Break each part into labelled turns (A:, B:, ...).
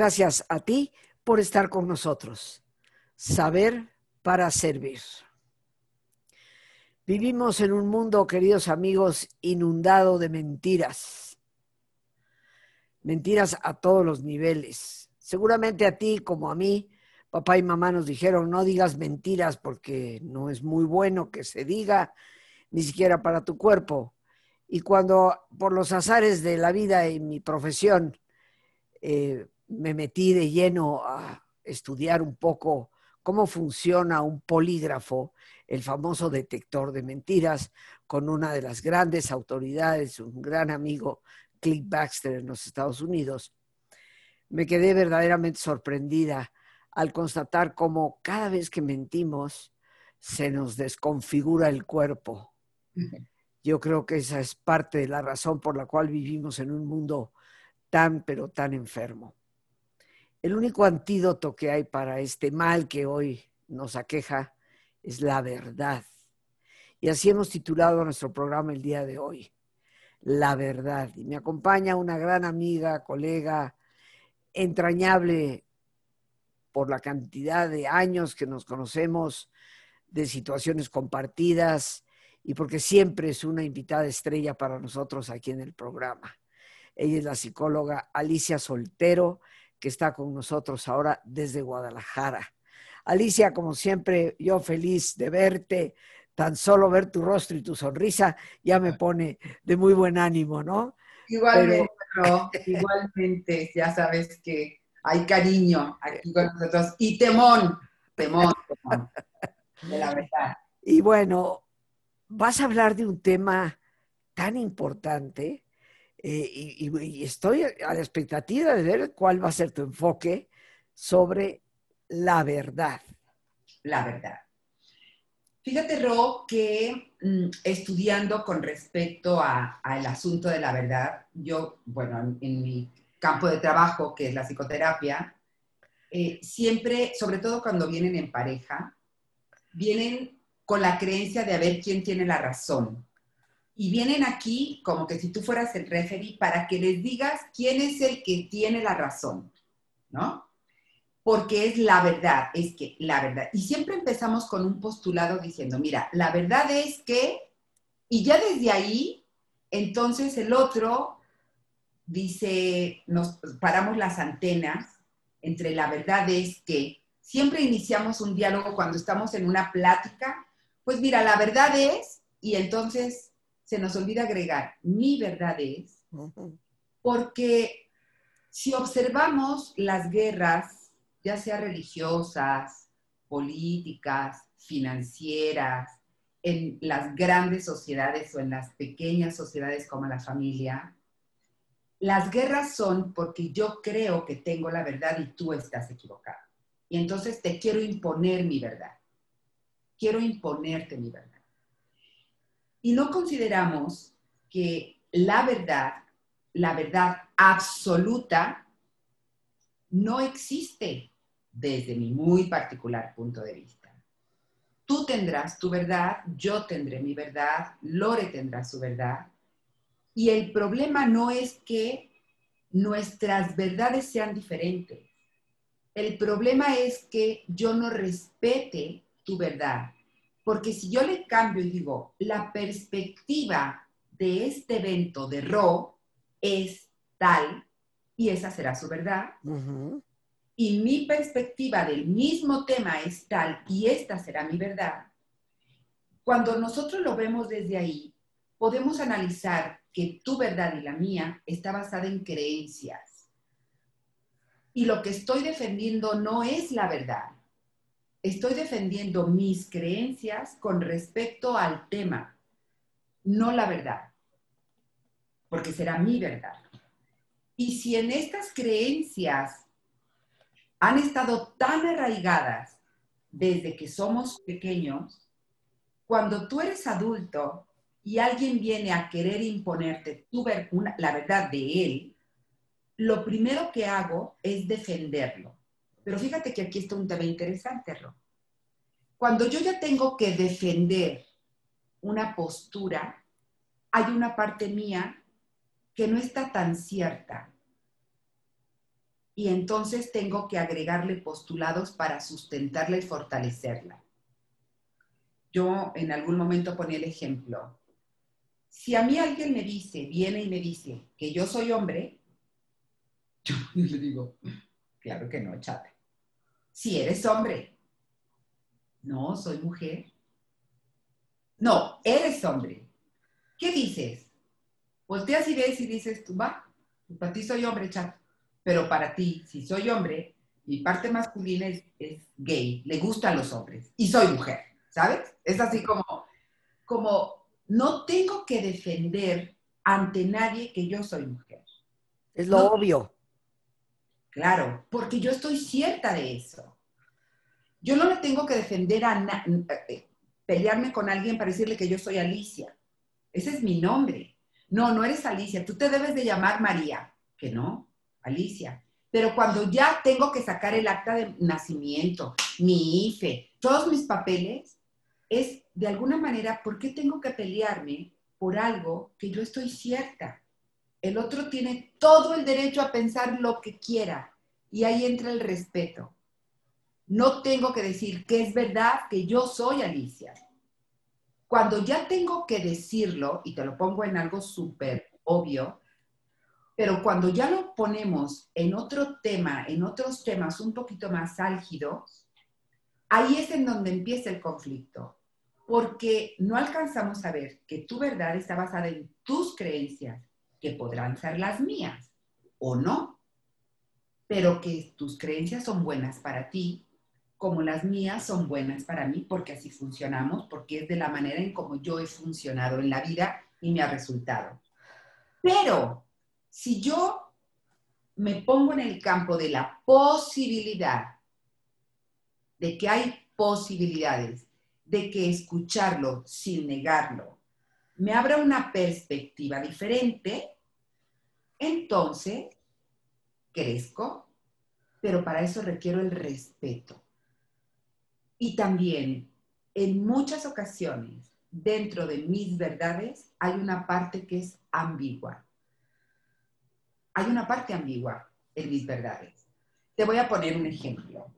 A: Gracias a ti por estar con nosotros. Saber para servir. Vivimos en un mundo, queridos amigos, inundado de mentiras. Mentiras a todos los niveles. Seguramente a ti como a mí, papá y mamá nos dijeron, no digas mentiras porque no es muy bueno que se diga, ni siquiera para tu cuerpo. Y cuando por los azares de la vida y mi profesión eh, me metí de lleno a estudiar un poco cómo funciona un polígrafo, el famoso detector de mentiras, con una de las grandes autoridades, un gran amigo, Click Baxter en los Estados Unidos, me quedé verdaderamente sorprendida al constatar cómo cada vez que mentimos se nos desconfigura el cuerpo. Yo creo que esa es parte de la razón por la cual vivimos en un mundo tan, pero tan enfermo. El único antídoto que hay para este mal que hoy nos aqueja es la verdad. Y así hemos titulado nuestro programa el día de hoy, La verdad. Y me acompaña una gran amiga, colega, entrañable por la cantidad de años que nos conocemos, de situaciones compartidas, y porque siempre es una invitada estrella para nosotros aquí en el programa. Ella es la psicóloga Alicia Soltero, que está con nosotros ahora desde Guadalajara. Alicia, como siempre, yo feliz de verte, tan solo ver tu rostro y tu sonrisa ya me pone de muy buen ánimo, ¿no?
B: Igualmente, igualmente, ya sabes que hay cariño aquí con nosotros y temón, temón, temón, de la verdad.
A: Y bueno, vas a hablar de un tema tan importante eh, y, estoy a la expectativa de ver cuál va a ser tu enfoque sobre la verdad.
B: La verdad. Fíjate, Ro, que mm, estudiando con respecto al asunto de la verdad, yo, bueno, en, mi campo de trabajo, que es la psicoterapia, eh, siempre, sobre todo cuando vienen en pareja, vienen con la creencia de a ver quién tiene la razón. Y vienen aquí como que si tú fueras el referee para que les digas quién es el que tiene la razón, ¿no? Porque es la verdad, es que la verdad. Y siempre empezamos con un postulado diciendo, mira, la verdad es que, y ya desde ahí, entonces el otro dice, nos paramos las antenas entre la verdad es que, siempre iniciamos un diálogo cuando estamos en una plática pues mira, la verdad es, y entonces se nos olvida agregar, mi verdad es, porque si observamos las guerras, ya sea religiosas, políticas, financieras, en las grandes sociedades o en las pequeñas sociedades como la familia, las guerras son porque yo creo que tengo la verdad y tú estás equivocado. Y entonces te quiero imponer mi verdad quiero imponerte mi verdad. Y no consideramos que la verdad, la verdad absoluta, no existe desde mi muy particular punto de vista. Tú tendrás tu verdad, yo tendré mi verdad, Lore tendrá su verdad. Y el problema no es que nuestras verdades sean diferentes. El problema es que yo no respete tu verdad. Porque si yo le cambio y digo, la perspectiva de este evento de Ro es tal, y esa será su verdad, y mi perspectiva del mismo tema es tal, y esta será mi verdad, cuando nosotros lo vemos desde ahí, podemos analizar que tu verdad y la mía está basada en creencias. Y lo que estoy defendiendo no es la verdad, estoy defendiendo mis creencias con respecto al tema, no la verdad, porque será mi verdad. Y si en estas creencias han estado tan arraigadas desde que somos pequeños, cuando tú eres adulto y alguien viene a querer imponerte tu la verdad de él, lo primero que hago es defenderlo pero fíjate que aquí está un tema interesante, Ro. Cuando yo ya tengo que defender una postura, hay una parte mía que no está tan cierta. y entonces tengo que agregarle postulados para sustentarla y fortalecerla. Yo en algún momento ponía el ejemplo. Si a mí alguien me dice, viene y me dice que yo soy hombre, yo le digo, claro que no, chate. Si eres hombre. No, soy mujer. No, eres hombre. ¿Qué dices? Volteas y ves y dices, tú va, para ti soy hombre, chat. Pero para ti, si soy hombre, mi parte masculina es, gay, le gustan los hombres y soy mujer, ¿sabes? Es así como, como no tengo que defender ante nadie que yo soy mujer.
A: Es lo obvio.
B: Claro, porque yo estoy cierta de eso. Yo no le tengo que defender a eh, pelearme con alguien para decirle que yo soy Alicia. Ese es mi nombre. No, no eres Alicia, tú te debes de llamar María. Que no, Alicia. Pero cuando ya tengo que sacar el acta de nacimiento, mi IFE, todos mis papeles, es de alguna manera, ¿por qué tengo que pelearme por algo que yo estoy cierta? El otro tiene todo el derecho a pensar lo que quiera y ahí entra el respeto. No tengo que decir que es verdad que yo soy Alicia. Cuando ya tengo que decirlo, y te lo pongo en algo súper obvio, pero cuando ya lo ponemos en otro tema, en otros temas un poquito más álgidos, ahí es en donde empieza el conflicto, porque no alcanzamos a ver que tu verdad está basada en tus creencias, que podrán ser las mías o no, pero que tus creencias son buenas para ti como las mías son buenas para mí, porque así funcionamos, porque es de la manera en como yo he funcionado en la vida y me ha resultado. Pero si yo me pongo en el campo de la posibilidad, de que hay posibilidades, de que escucharlo sin negarlo, me abra una perspectiva diferente, entonces crezco, pero para eso requiero el respeto. Y también, en muchas ocasiones, dentro de mis verdades, hay una parte que es ambigua. Hay una parte ambigua en mis verdades. Te voy a poner un ejemplo.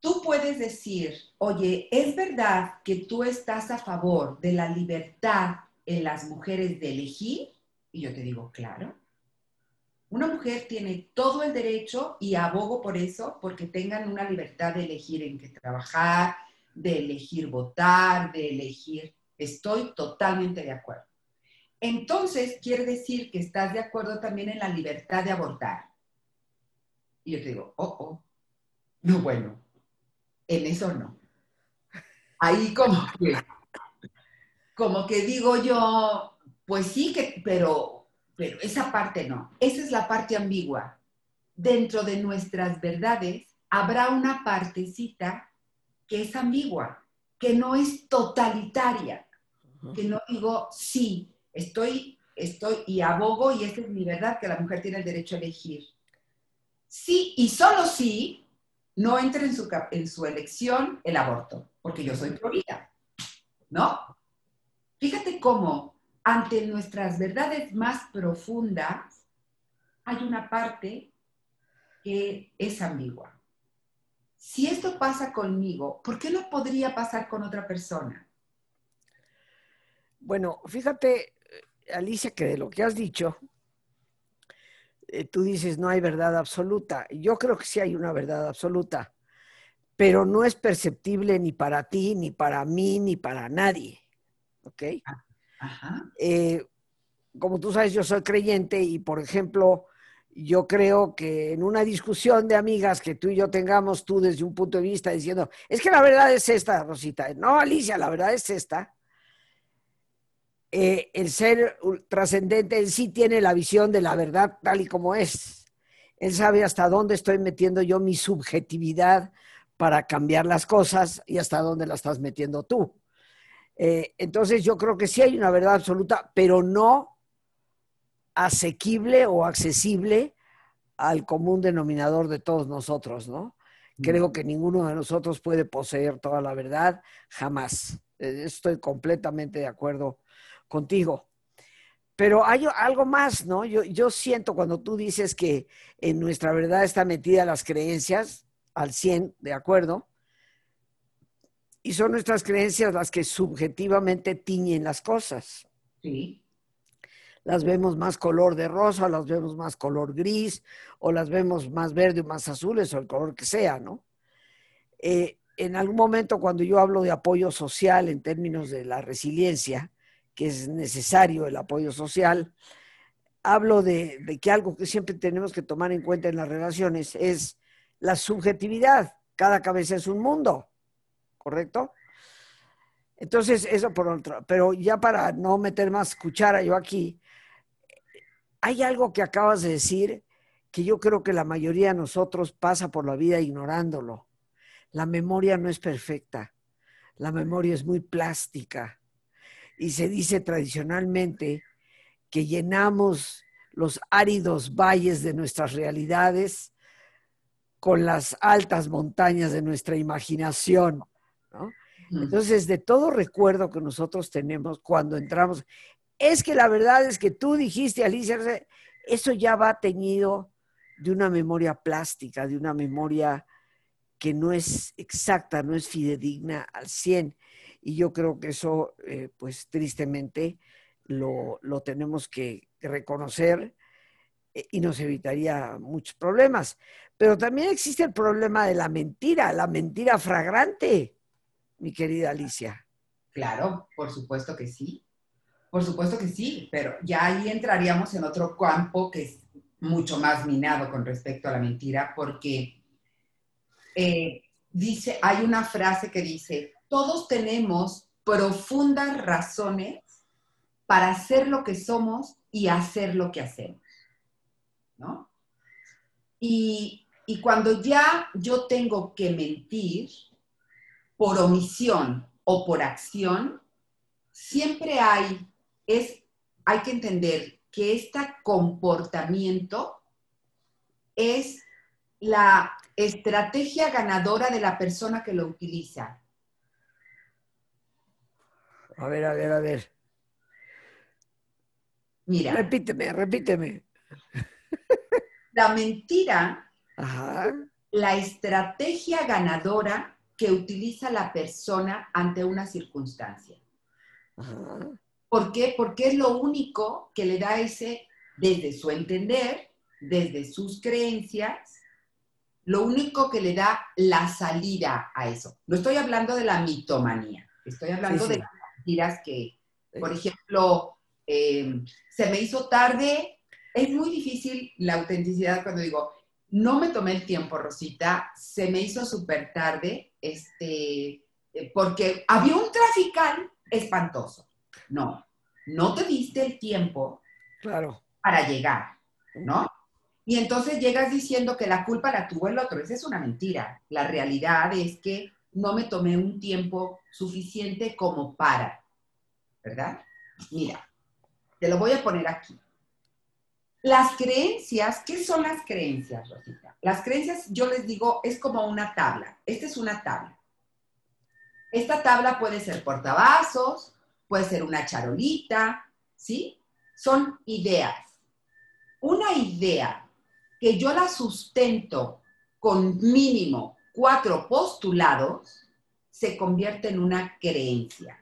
B: Tú puedes decir, oye, ¿es verdad que tú estás a favor de la libertad en las mujeres de elegir? Y yo te digo, claro. Una mujer tiene todo el derecho y abogo por eso, porque tengan una libertad de elegir en qué trabajar, de elegir votar, de elegir. Estoy totalmente de acuerdo. Entonces, quiere decir que estás de acuerdo también en la libertad de abortar. Y yo te digo, oh, oh, no, bueno, en eso no. Ahí como que, como que digo yo, pues sí que, pero pero esa parte no. Esa es la parte ambigua. Dentro de nuestras verdades habrá una partecita que es ambigua, que no es totalitaria, que no digo sí, estoy, estoy y abogo y esa es mi verdad, que la mujer tiene el derecho a elegir. Sí y solo sí, no entre en su, en su elección el aborto, porque yo soy pro ¿no? Fíjate cómo ante nuestras verdades más profundas, hay una parte que es ambigua. Si esto pasa conmigo, ¿por qué no podría pasar con otra persona?
A: Bueno, fíjate, Alicia, que de lo que has dicho, eh, tú dices no hay verdad absoluta. Yo creo que sí hay una verdad absoluta, pero no es perceptible ni para ti, ni para mí, ni para nadie. ¿Ok? Ah. Eh, como tú sabes, yo soy creyente y, por ejemplo, yo creo que en una discusión de amigas que tú y yo tengamos, tú desde un punto de vista diciendo, es que la verdad es esta, Rosita. No, Alicia, la verdad es esta. Eh, el ser trascendente en sí tiene la visión de la verdad tal y como es. Él sabe hasta dónde estoy metiendo yo mi subjetividad para cambiar las cosas y hasta dónde la estás metiendo tú. Eh, entonces yo creo que sí hay una verdad absoluta, pero no asequible o accesible al común denominador de todos nosotros, ¿no? Creo que ninguno de nosotros puede poseer toda la verdad, jamás. Eh, estoy completamente de acuerdo contigo. Pero hay algo más, ¿no? Yo, yo siento cuando tú dices que en nuestra verdad está metida las creencias, al 100, de acuerdo, y son nuestras creencias las que subjetivamente tiñen las cosas.
B: Sí.
A: Las vemos más color de rosa, las vemos más color gris, o las vemos más verde o más azules, o el color que sea, ¿no? Eh, en algún momento cuando yo hablo de apoyo social en términos de la resiliencia, que es necesario el apoyo social, hablo de, que algo que siempre tenemos que tomar en cuenta en las relaciones es la subjetividad. Cada cabeza es un mundo, ¿correcto? Entonces, eso por otro. Pero ya para no meter más cuchara yo aquí, hay algo que acabas de decir que yo creo que la mayoría de nosotros pasa por la vida ignorándolo. La memoria no es perfecta, la memoria es muy plástica y se dice tradicionalmente que llenamos los áridos valles de nuestras realidades con las altas montañas de nuestra imaginación. Entonces, de todo recuerdo que nosotros tenemos cuando entramos, es que la verdad es que tú dijiste, Alicia, eso ya va teñido de una memoria plástica, de una memoria que no es exacta, no es fidedigna al 100. Y yo creo que eso, eh, pues tristemente, lo, tenemos que reconocer eh, y nos evitaría muchos problemas. Pero también existe el problema de la mentira, la mentira fragrante, mi querida Alicia.
B: Claro, por supuesto que sí. Por supuesto que sí, pero ya ahí entraríamos en otro campo que es mucho más minado con respecto a la mentira, porque eh, dice, hay una frase que dice, todos tenemos profundas razones para ser lo que somos y hacer lo que hacemos. ¿No? Y, y cuando ya yo tengo que mentir por omisión o por acción, siempre hay, es, hay que entender que este comportamiento es la estrategia ganadora de la persona que lo utiliza.
A: A ver, a ver, a ver.
B: Mira.
A: Repíteme, repíteme.
B: La mentira, la estrategia ganadora que utiliza la persona ante una circunstancia. ¿Por qué? Porque es lo único que le da ese, desde su entender, desde sus creencias, lo único que le da la salida a eso. No estoy hablando de la mitomanía, estoy hablando de mentiras que, por ejemplo, eh, se me hizo tarde. Es muy difícil la autenticidad cuando digo, no me tomé el tiempo, Rosita, se me hizo súper tarde, este, eh, porque había un trafical espantoso. No, no te diste el tiempo
A: claro.
B: para llegar, ¿no? Y entonces llegas diciendo que la culpa la tuvo el otro. Esa es una mentira. La realidad es que no me tomé un tiempo suficiente como para, ¿verdad? Mira, te lo voy a poner aquí. Las creencias, ¿qué son las creencias, Rosita? Las creencias, yo les digo, es como una tabla. Esta es una tabla. Esta tabla puede ser portavasos, puede ser una charolita, ¿sí? Son ideas. Una idea que yo la sustento con mínimo cuatro postulados, se convierte en una creencia.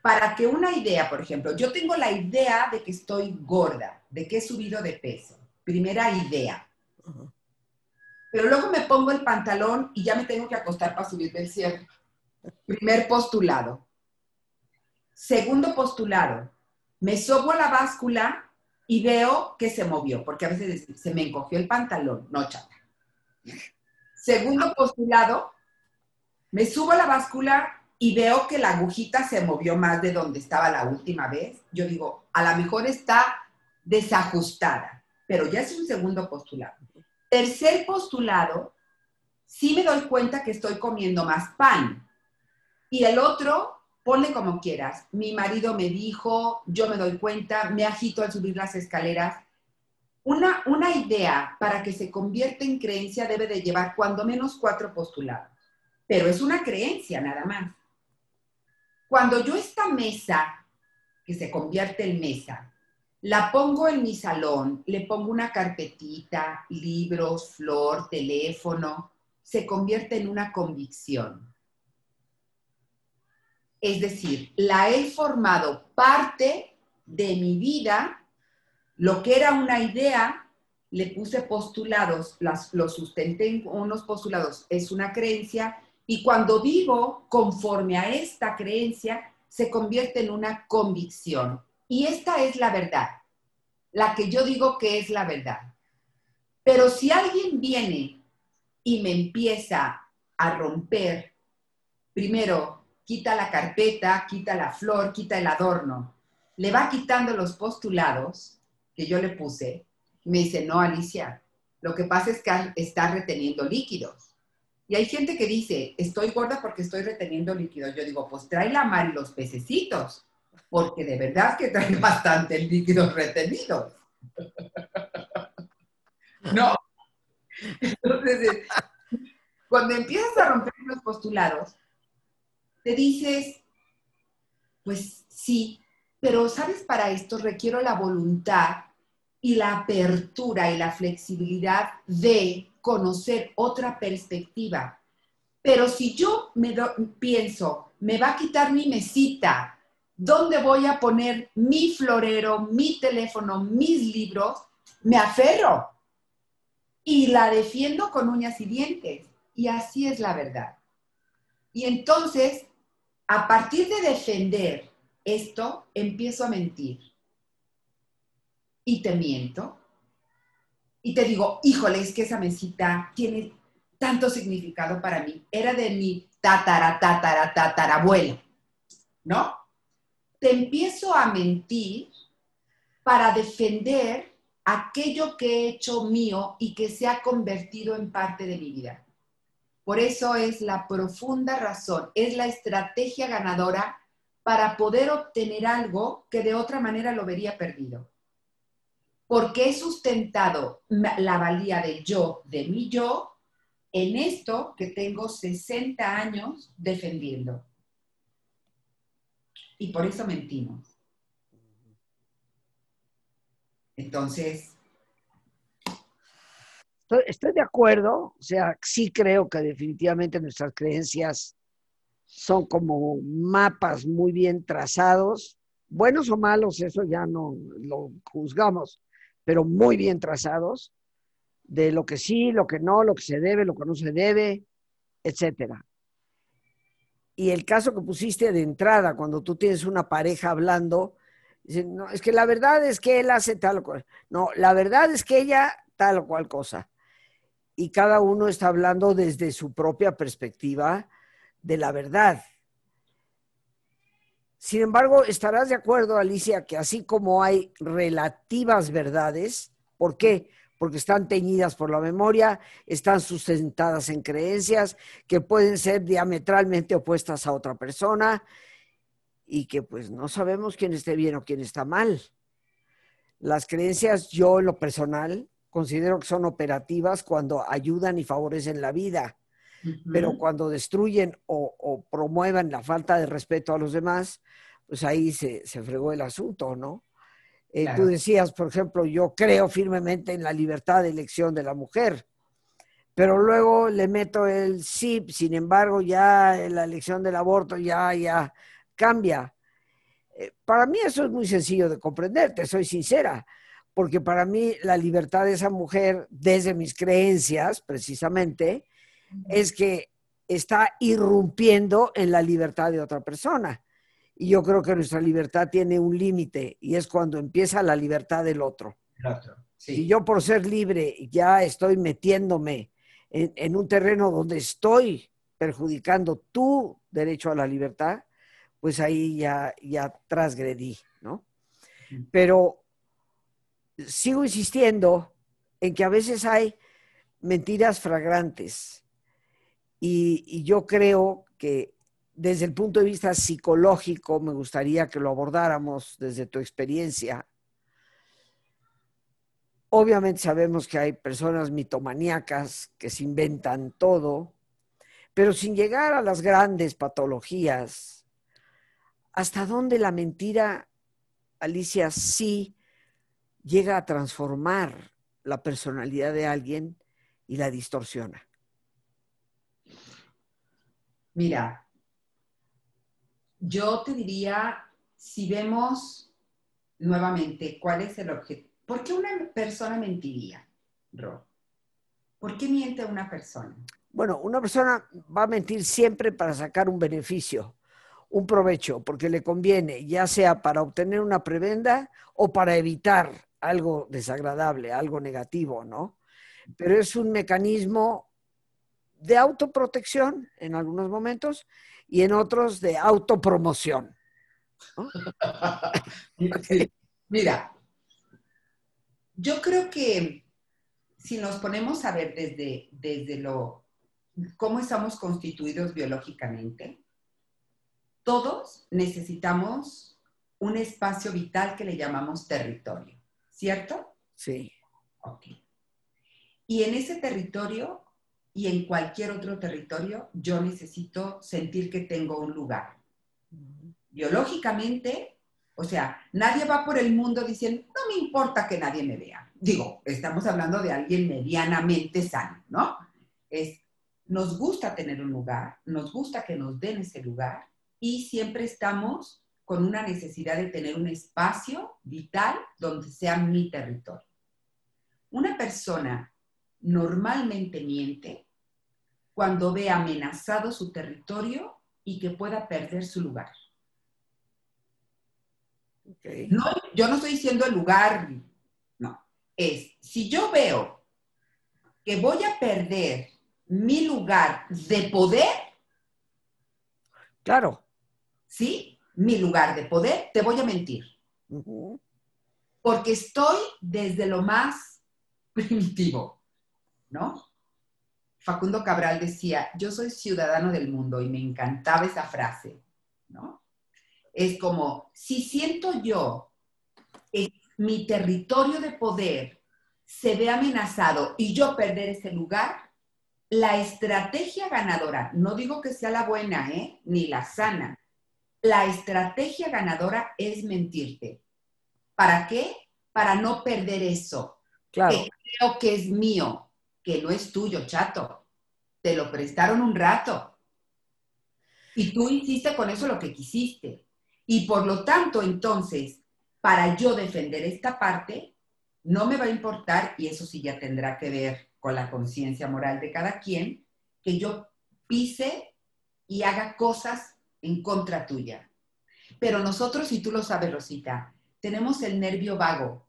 B: Para que una idea, por ejemplo, yo tengo la idea de que estoy gorda, de que he subido de peso. Primera idea. Pero luego me pongo el pantalón y ya me tengo que acostar para subir del cielo. Primer postulado. Segundo postulado. Me sobo a la báscula y veo que se movió, porque a veces se me encogió el pantalón. No, chata. Segundo postulado, me subo a la báscula y veo que la agujita se movió más de donde estaba la última vez. Yo digo, a lo mejor está desajustada, pero ya es un segundo postulado. Tercer postulado, sí me doy cuenta que estoy comiendo más pan. Y el otro, ponle como quieras. Mi marido me dijo, yo me doy cuenta, me agito al subir las escaleras una, idea para que se convierta en creencia debe de llevar cuando menos cuatro postulados, pero es una creencia nada más. Cuando yo esta mesa que se convierte en mesa. La pongo en mi salón, le pongo una carpetita, libros, flor, teléfono, se convierte en una convicción. Es decir, la he formado parte de mi vida, lo que era una idea, le puse postulados, las, lo sustenté en unos postulados, es una creencia, y cuando vivo conforme a esta creencia, se convierte en una convicción. Y esta es la verdad, la que yo digo que es la verdad. Pero si alguien viene y me empieza a romper, primero, quita la carpeta, quita la flor, quita el adorno, le va quitando los postulados que yo le puse, me dice, no, Alicia, lo que pasa es que está reteniendo líquidos. Y hay gente que dice, estoy gorda porque estoy reteniendo líquidos. Yo digo, pues trae la mar y los pececitos, porque de verdad que trae bastante líquidos retenidos. no. Entonces, cuando empiezas a romper los postulados, te dices, pues sí, pero sabes, para esto requiero la voluntad y la apertura y la flexibilidad de conocer otra perspectiva. Pero si yo me pienso, me va a quitar mi mesita, ¿dónde voy a poner mi florero, mi teléfono, mis libros? Me aferro y la defiendo con uñas y dientes. Y así es la verdad. Y entonces, a partir de defender esto, empiezo a mentir. Y te miento y te digo, híjole, es que esa mesita tiene tanto significado para mí. Era de mi tatara, tatara, tatarabuela, ¿no? Te empiezo a mentir para defender aquello que he hecho mío y que se ha convertido en parte de mi vida. Por eso es la profunda razón, es la estrategia ganadora para poder obtener algo que de otra manera lo vería perdido porque he sustentado la valía del yo, de mi yo, en esto que tengo 60 años defendiendo. Y por eso mentimos. Entonces...
A: Estoy, de acuerdo, o sea, sí creo que definitivamente nuestras creencias son como mapas muy bien trazados, buenos o malos, eso ya no lo juzgamos, pero muy bien trazados, de lo que sí, lo que no, lo que se debe, lo que no se debe, etcétera. Y el caso que pusiste de entrada, cuando tú tienes una pareja hablando, no, es que la verdad es que él hace tal o cual. No, la verdad es que ella tal o cual cosa. Y cada uno está hablando desde su propia perspectiva de la verdad. Sin embargo, estarás de acuerdo, Alicia, que así como hay relativas verdades, ¿por qué? Porque están teñidas por la memoria, están sustentadas en creencias que pueden ser diametralmente opuestas a otra persona y que pues no sabemos quién esté bien o quién está mal. Las creencias, yo en lo personal, considero que son operativas cuando ayudan y favorecen la vida, pero cuando destruyen o, o promuevan la falta de respeto a los demás, pues ahí se, fregó el asunto, ¿no? Eh, tú decías, por ejemplo, yo creo firmemente en la libertad de elección de la mujer, pero luego le meto el sí, sin embargo, ya la elección del aborto ya, ya cambia. Eh, para mí eso es muy sencillo de comprender, te soy sincera, porque para mí la libertad de esa mujer, desde mis creencias precisamente, es que está irrumpiendo en la libertad de otra persona. Y yo creo que nuestra libertad tiene un límite y es cuando empieza la libertad del otro. Si yo por ser libre ya estoy metiéndome en, un terreno donde estoy perjudicando tu derecho a la libertad, pues ahí ya, ya transgredí, ¿no? Pero sigo insistiendo en que a veces hay mentiras fragrantes y yo creo que desde el punto de vista psicológico, me gustaría que lo abordáramos desde tu experiencia. Obviamente sabemos que hay personas mitomaníacas que se inventan todo, pero sin llegar a las grandes patologías, ¿hasta dónde la mentira Alicia, sí llega a transformar la personalidad de alguien y la distorsiona.
B: Mira, yo te diría, si vemos nuevamente cuál es el objetivo, ¿por qué una persona mentiría, Ro? ¿Por qué miente una persona?
A: Bueno, una persona va a mentir siempre para sacar un beneficio, un provecho, porque le conviene, ya sea para obtener una prebenda o para evitar algo desagradable, algo negativo, ¿no? Pero es un mecanismo de autoprotección en algunos momentos y en otros de autopromoción.
B: Mira, yo creo que si nos ponemos a ver desde, desde lo, cómo estamos constituidos biológicamente, todos necesitamos un espacio vital que le llamamos territorio, ¿cierto?
A: Sí.
B: Ok. Y en ese territorio y en cualquier otro territorio, yo necesito sentir que tengo un lugar. Biológicamente, o sea, nadie va por el mundo diciendo, no me importa que nadie me vea. Digo, estamos hablando de alguien medianamente sano, ¿no? Es, nos gusta tener un lugar, nos gusta que nos den ese lugar y siempre estamos con una necesidad de tener un espacio vital donde sea mi territorio. Una persona normalmente miente cuando ve amenazado su territorio y que pueda perder su lugar. No, yo no estoy diciendo el lugar, no. Es, si yo veo que voy a perder mi lugar de poder,
A: claro.
B: ¿Sí? Mi lugar de poder, te voy a mentir. Porque estoy desde lo más primitivo. ¿No? Facundo Cabral decía, yo soy ciudadano del mundo y me encantaba esa frase, ¿no? Es como, si siento yo que mi territorio de poder se ve amenazado y yo perder ese lugar, la estrategia ganadora, no digo que sea la buena, ¿eh? Ni la sana. La estrategia ganadora es mentirte. ¿Para qué? Para no perder eso.
A: Claro.
B: Que creo que es mío que no es tuyo, chato. Te lo prestaron un rato. Y tú hiciste con eso lo que quisiste. Y por lo tanto, entonces, para yo defender esta parte, no me va a importar, y eso sí ya tendrá que ver con la conciencia moral de cada quien, que yo pise y haga cosas en contra tuya. Pero nosotros, y tú lo sabes, Rosita, tenemos el nervio vago,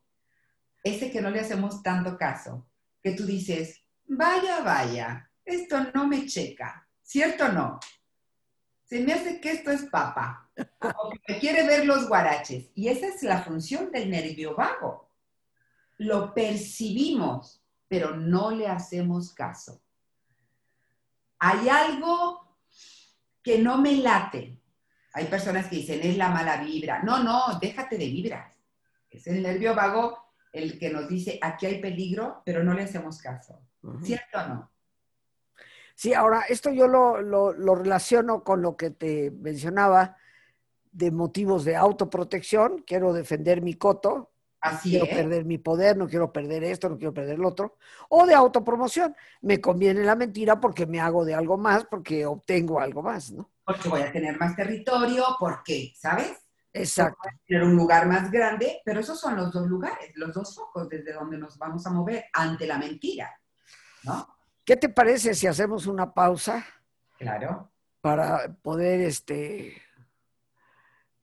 B: ese que no le hacemos tanto caso, que tú dices, vaya, vaya, esto no me checa, ¿cierto o no? Se me hace que esto es papa, o que me quiere ver los guaraches. Y esa es la función del nervio vago. Lo percibimos, pero no le hacemos caso. Hay algo que no me late. Hay personas que dicen, es la mala vibra. No, no, déjate de vibras. Es el nervio vago el que nos dice, aquí hay peligro, pero no le hacemos caso. ¿Cierto o no?
A: Sí, ahora, esto yo lo, relaciono con lo que te mencionaba de motivos de autoprotección. Quiero defender mi coto.
B: Así
A: quiero perder mi poder, no quiero perder esto, no quiero perder lo otro. O de autopromoción. Me conviene la mentira porque me hago de algo más, porque obtengo algo más, ¿no?
B: Porque voy a tener más territorio, porque, ¿sabes?
A: Exacto.
B: Tener un lugar más grande, pero esos son los dos lugares, los dos focos desde donde nos vamos a mover ante la mentira.
A: ¿Qué te parece si hacemos una pausa?
B: Claro.
A: Para poder, este,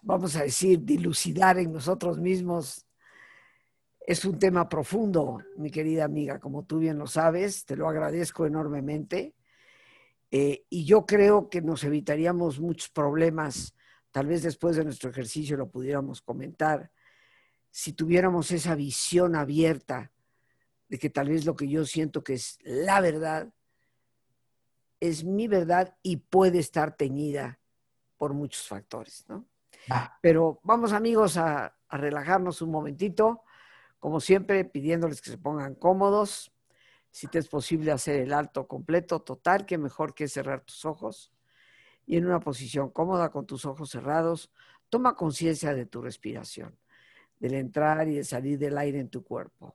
A: vamos a decir, dilucidar en nosotros mismos. Es un tema profundo, mi querida amiga, como tú bien lo sabes, te lo agradezco enormemente. Eh, y yo creo que nos evitaríamos muchos problemas, tal vez después de nuestro ejercicio lo pudiéramos comentar, si tuviéramos esa visión abierta de que tal vez lo que yo siento que es la verdad es mi verdad y puede estar teñida por muchos factores, ¿no? Pero vamos amigos a, a relajarnos un momentito, como siempre pidiéndoles que se pongan cómodos, si te es posible hacer el alto completo, total, que mejor que cerrar tus ojos y en una posición cómoda con tus ojos cerrados, toma conciencia de tu respiración. del entrar y el salir del aire en tu cuerpo.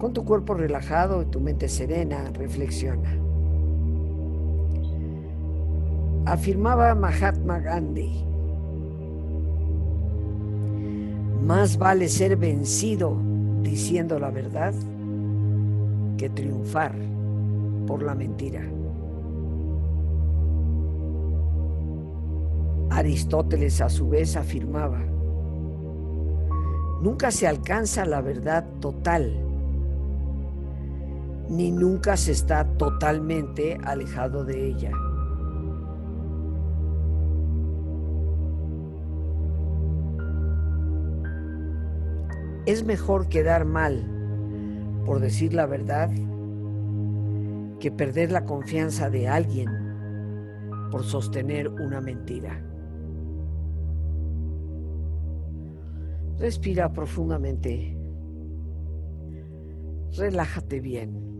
A: Con tu cuerpo relajado y tu mente serena, reflexiona. Afirmaba Mahatma Gandhi, más vale ser vencido diciendo la verdad que triunfar por la mentira. Aristóteles a su vez afirmaba, nunca se alcanza la verdad total ni nunca se está totalmente alejado de ella. Es mejor quedar mal por decir la verdad que perder la confianza de alguien por sostener una mentira. Respira profundamente. Relájate bien.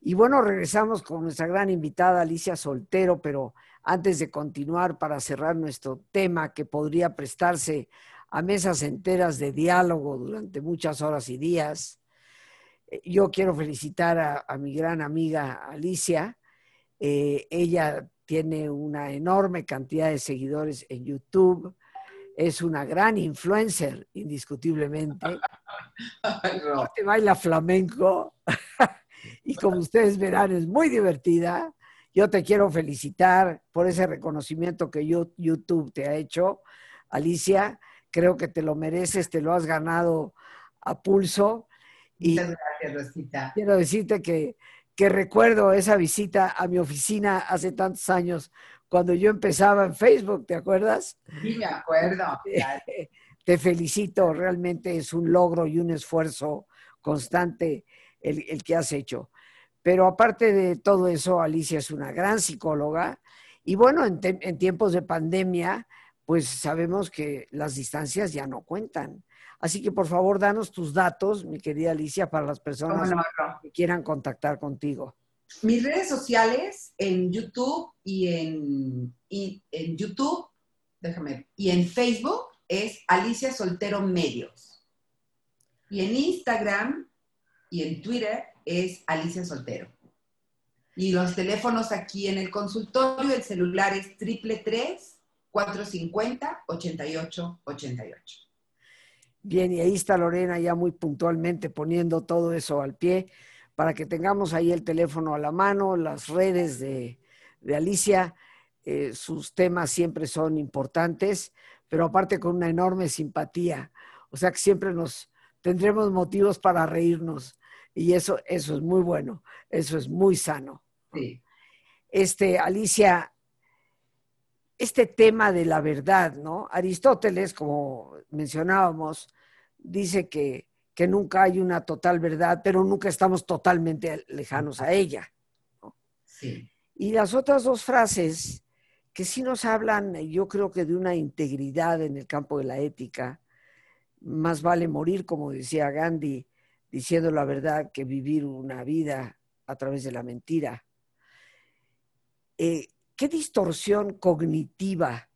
A: Y bueno, regresamos con nuestra gran invitada Alicia Soltero, pero antes de continuar para cerrar nuestro tema que podría prestarse a mesas enteras de diálogo durante muchas horas y días, eh, yo quiero felicitar a, mi gran amiga Alicia. Eh, ella tiene una enorme cantidad de seguidores en YouTube. Es una gran influencer, indiscutiblemente. Te baila flamenco y como ustedes verán es muy divertida. Yo te quiero felicitar por ese reconocimiento que YouTube te ha hecho. Alicia, creo que te lo mereces, te lo has ganado a pulso.
B: Y Muchas gracias, Rosita.
A: Quiero decirte que, que recuerdo esa visita a mi oficina hace tantos años, cuando yo empezaba en Facebook, ¿te acuerdas?
B: Sí, me acuerdo.
A: Te felicito, realmente es un logro y un esfuerzo constante el, el que has hecho. Pero aparte de todo eso, Alicia es una gran psicóloga y bueno, en, tiempos de pandemia, pues sabemos que las distancias ya no cuentan. Así que por favor, danos tus datos, mi querida Alicia, para las personas que quieran contactar contigo.
B: Mis redes sociales en YouTube y en, y en YouTube, déjame, y en Facebook es Alicia Soltero Medios. Y en Instagram y en Twitter es Alicia Soltero. Y los teléfonos aquí en el consultorio, el celular es triple 450 8888.
A: Bien, y ahí está Lorena ya muy puntualmente poniendo todo eso al pie para que tengamos ahí el teléfono a la mano, las redes de, Alicia. Eh, sus temas siempre son importantes, pero aparte con una enorme simpatía. O sea que siempre nos tendremos motivos para reírnos y eso, eso es muy bueno, eso es muy sano.
B: Sí.
A: Este, Alicia, este tema de la verdad, ¿no? Aristóteles, como mencionábamos, dice que, que nunca hay una total verdad, pero nunca estamos totalmente lejanos a ella.
B: Sí.
A: Y las otras dos frases que sí nos hablan, yo creo que de una integridad en el campo de la ética, más vale morir, como decía Gandhi, diciendo la verdad que vivir una vida a través de la mentira. Eh, ¿Qué distorsión cognitiva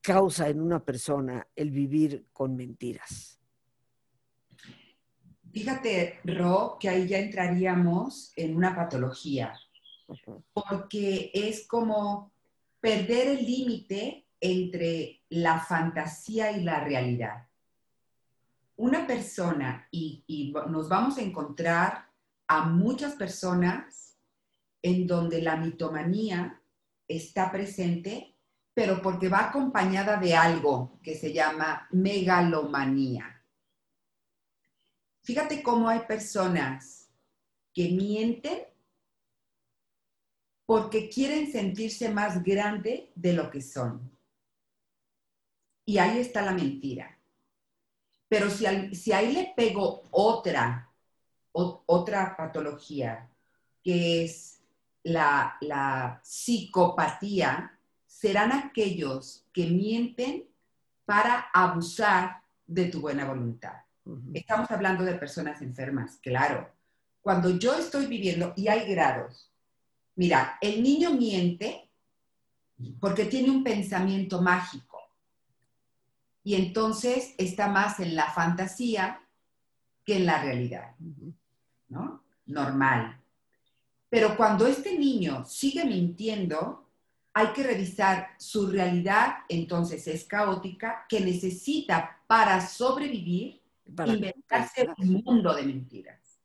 A: causa en una persona el vivir con mentiras?
B: Fíjate, Ro, que ahí ya entraríamos en una patología, porque es como perder el límite entre la fantasía y la realidad una persona, y, nos vamos a encontrar a muchas personas en donde la mitomanía está presente, pero porque va acompañada de algo que se llama megalomanía. Fíjate cómo hay personas que mienten porque quieren sentirse más grande de lo que son. Y ahí está la mentira. Pero si, si ahí le pego otra, otra patología, que es la, la psicopatía, serán aquellos que mienten para abusar de tu buena voluntad. Estamos hablando de personas enfermas, claro. Cuando yo estoy viviendo, y hay grados, mira, el niño miente porque tiene un pensamiento mágico y entonces está más en la fantasía que en la realidad, ¿no? Normal. Pero cuando este niño sigue mintiendo, hay que revisar su realidad, entonces es caótica, que necesita para sobrevivir inventarse un mundo de mentiras,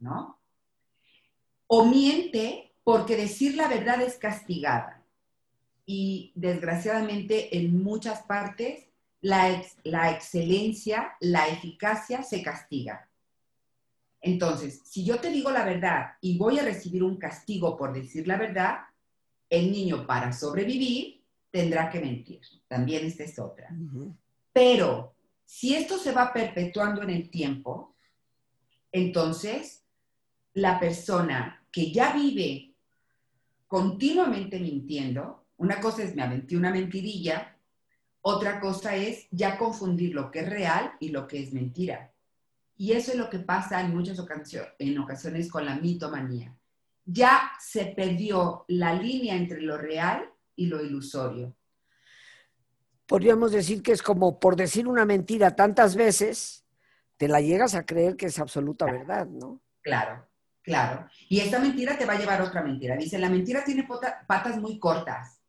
B: ¿no? O miente porque decir la verdad es castigada. Y desgraciadamente en muchas partes la, la excelencia, la eficacia se castiga. Entonces, si yo te digo la verdad y voy a recibir un castigo por decir la verdad, el niño para sobrevivir tendrá que mentir. También esta es otra. Pero si esto se va perpetuando en el tiempo, entonces la persona que ya vive continuamente mintiendo, una cosa es me aventé una mentirilla, otra cosa es ya confundir lo que es real y lo que es mentira. Y eso es lo que pasa en muchas ocasiones, en ocasiones con la mitomanía. Ya se perdió la línea entre lo real y lo ilusorio
A: podríamos decir que es como por decir una mentira tantas veces, te la llegas a creer que es absoluta verdad, ¿no?
B: Claro, claro. Y esta mentira te va a llevar a otra mentira. Dice, la mentira tiene patas muy cortas.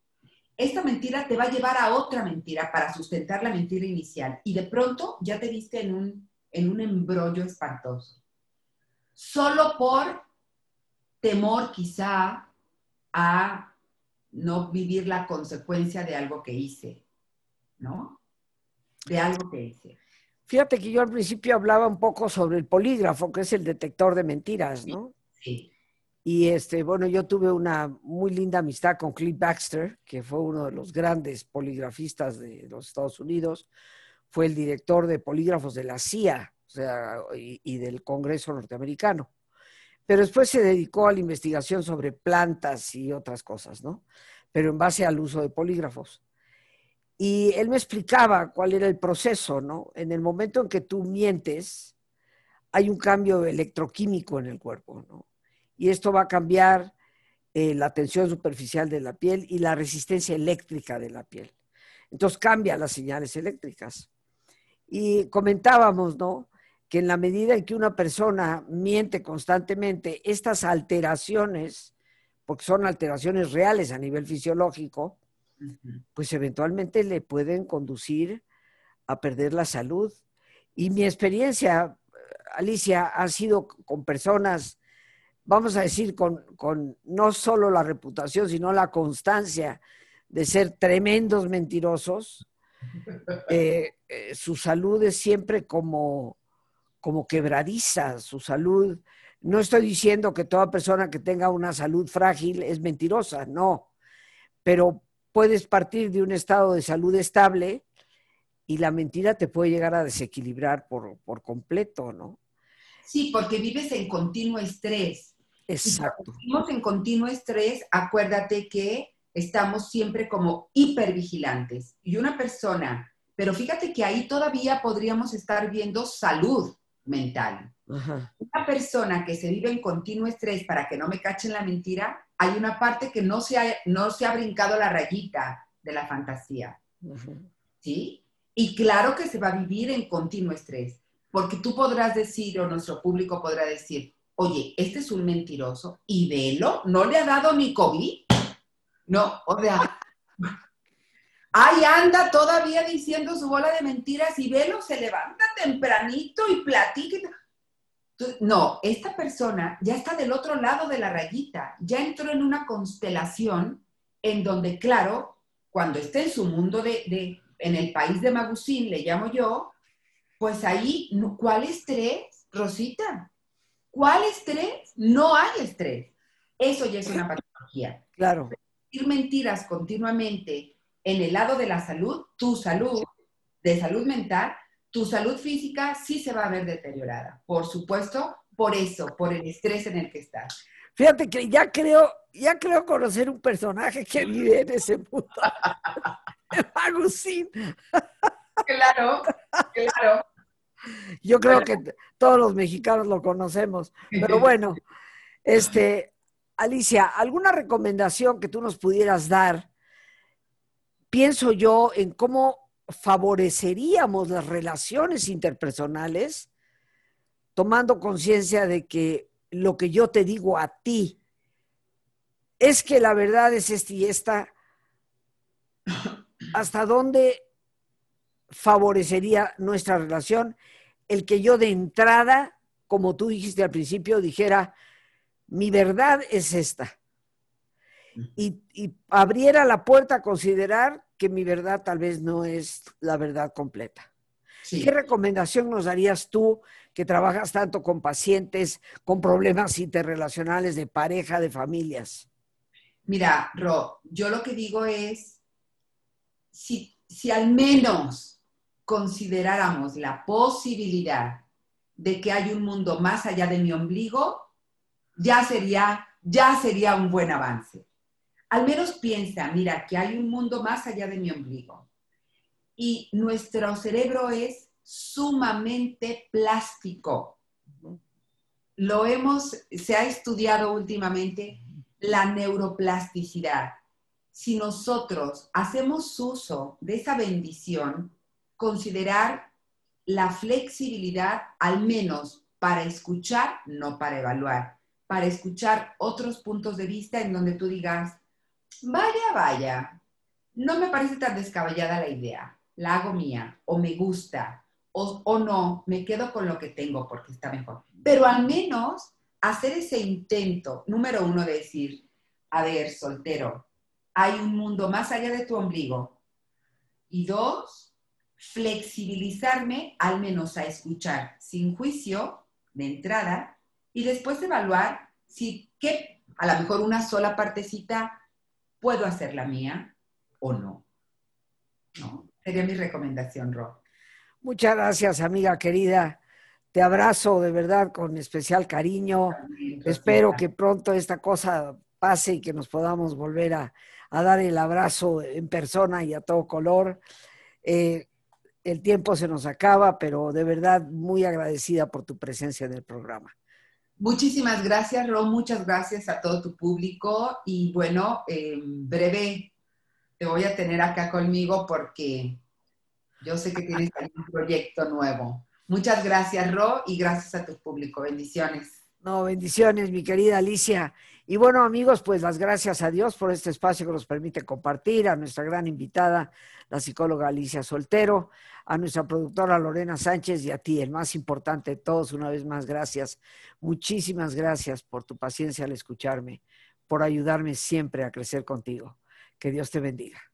B: Esta mentira te va a llevar a otra mentira para sustentar la mentira inicial. Y de pronto ya te viste en un, en un embrollo espantoso. Solo por temor quizá a no vivir la consecuencia de algo que hice ¿no? De algo que dice.
A: Fíjate que yo al principio hablaba un poco sobre el polígrafo, que es el detector de mentiras, ¿no?
B: Sí.
A: Y este, bueno, yo tuve una muy linda amistad con Cliff Baxter, que fue uno de los grandes poligrafistas de los Estados Unidos. Fue el director de polígrafos de la CIA, o sea, y, y del Congreso norteamericano. Pero después se dedicó a la investigación sobre plantas y otras cosas, ¿no? Pero en base al uso de polígrafos. Y él me explicaba cuál era el proceso, ¿no? En el momento en que tú mientes, hay un cambio electroquímico en el cuerpo, ¿no? Y esto va a cambiar eh, la tensión superficial de la piel y la resistencia eléctrica de la piel. Entonces cambia las señales eléctricas. Y comentábamos, ¿no? Que en la medida en que una persona miente constantemente, estas alteraciones, porque son alteraciones reales a nivel fisiológico, pues eventualmente le pueden conducir a perder la salud. Y mi experiencia, Alicia, ha sido con personas, vamos a decir, con, no solo la reputación, sino la constancia de ser tremendos mentirosos. Eh, eh, su salud es siempre como, como quebradiza, su salud. No estoy diciendo que toda persona que tenga una salud frágil es mentirosa, no, pero puedes partir de un estado de salud estable y la mentira te puede llegar a desequilibrar por, completo, ¿no?
B: Sí, porque vives en continuo estrés.
A: Exacto.
B: Si vivimos en continuo estrés, acuérdate que estamos siempre como hipervigilantes. Y una persona, pero fíjate que ahí todavía podríamos estar viendo salud mental. Una persona que se vive en continuo estrés para que no me cachen la mentira, hay una parte que no se ha, no se ha brincado la rayita de la fantasía. ¿Sí? Y claro que se va a vivir en continuo estrés, porque tú podrás decir, o nuestro público podrá decir, oye, este es un mentiroso, y velo, no le ha dado ni COVID. No, o sea, ahí anda todavía diciendo su bola de mentiras y velo, se levanta tempranito y platica. no, esta persona ya está del otro lado de la rayita, ya entró en una constelación en donde, claro, cuando esté en su mundo de, en el país de Magusín, le llamo yo, pues ahí, ¿cuál estrés, Rosita? ¿Cuál estrés? No hay estrés. Eso ya es una patología.
A: Claro.
B: Decir mentiras continuamente en el lado de la salud, tu salud, de salud mental, tu salud física sí se va a ver deteriorada. Por supuesto, por eso, por el estrés en el que estás.
A: Fíjate que ya creo, ya creo conocer un personaje que vive en ese mundo. Agustín.
B: Claro, claro.
A: Yo creo que todos los mexicanos lo conocemos. Pero bueno, este, Alicia, ¿alguna recomendación que tú nos pudieras dar? Pienso yo en cómo favoreceríamos las relaciones interpersonales tomando conciencia de que lo que yo te digo a ti es que la verdad es esta y esta, hasta dónde favorecería nuestra relación el que yo de entrada, como tú dijiste al principio, dijera, mi verdad es esta. Y, y abriera la puerta a considerar que mi verdad tal vez no es la verdad completa. ¿Qué recomendación nos darías tú que trabajas tanto con pacientes con problemas interrelacionales de pareja, de familias?
B: Mira, Ro, yo lo que digo es, si, si al menos consideráramos la posibilidad de que hay un mundo más allá de mi ombligo, ya sería, ya sería un buen avance. Al menos piensa, mira, que hay un mundo más allá de mi ombligo. Y nuestro cerebro es sumamente plástico. Lo hemos, se ha estudiado últimamente la neuroplasticidad. Si nosotros hacemos uso de esa bendición, considerar la flexibilidad al menos para escuchar, no para evaluar, para escuchar otros puntos de vista en donde tú digas, vaya, vaya, no me parece tan descabellada la idea, la hago mía, o me gusta, o, o no, me quedo con lo que tengo porque está mejor. Pero al menos hacer ese intento, número uno, de decir, a ver, soltero, hay un mundo más allá de tu ombligo. Y dos, flexibilizarme al menos a escuchar sin juicio de entrada y después evaluar si que a lo mejor una sola partecita ¿Puedo hacer la mía o no? ¿No? Sería mi recomendación, Rob.
A: Muchas gracias, amiga querida. Te abrazo de verdad con especial cariño. Espero que pronto esta cosa pase y que nos podamos volver a, dar el abrazo en persona y a todo color. Eh, el tiempo se nos acaba, pero de verdad muy agradecida por tu presencia en el programa.
B: Muchísimas gracias, Ro. Muchas gracias a todo tu público. Y bueno, en breve te voy a tener acá conmigo porque yo sé que tienes un proyecto nuevo. Muchas gracias, Ro, y gracias a tu público. Bendiciones.
A: No, bendiciones, mi querida Alicia. Y bueno, amigos, pues las gracias a Dios por este espacio que nos permite compartir, a nuestra gran invitada, la psicóloga Alicia Soltero, a nuestra productora Lorena Sánchez y a ti, el más importante de todos, una vez más, gracias. Muchísimas gracias por tu paciencia al escucharme, por ayudarme siempre a crecer contigo. Que Dios te bendiga.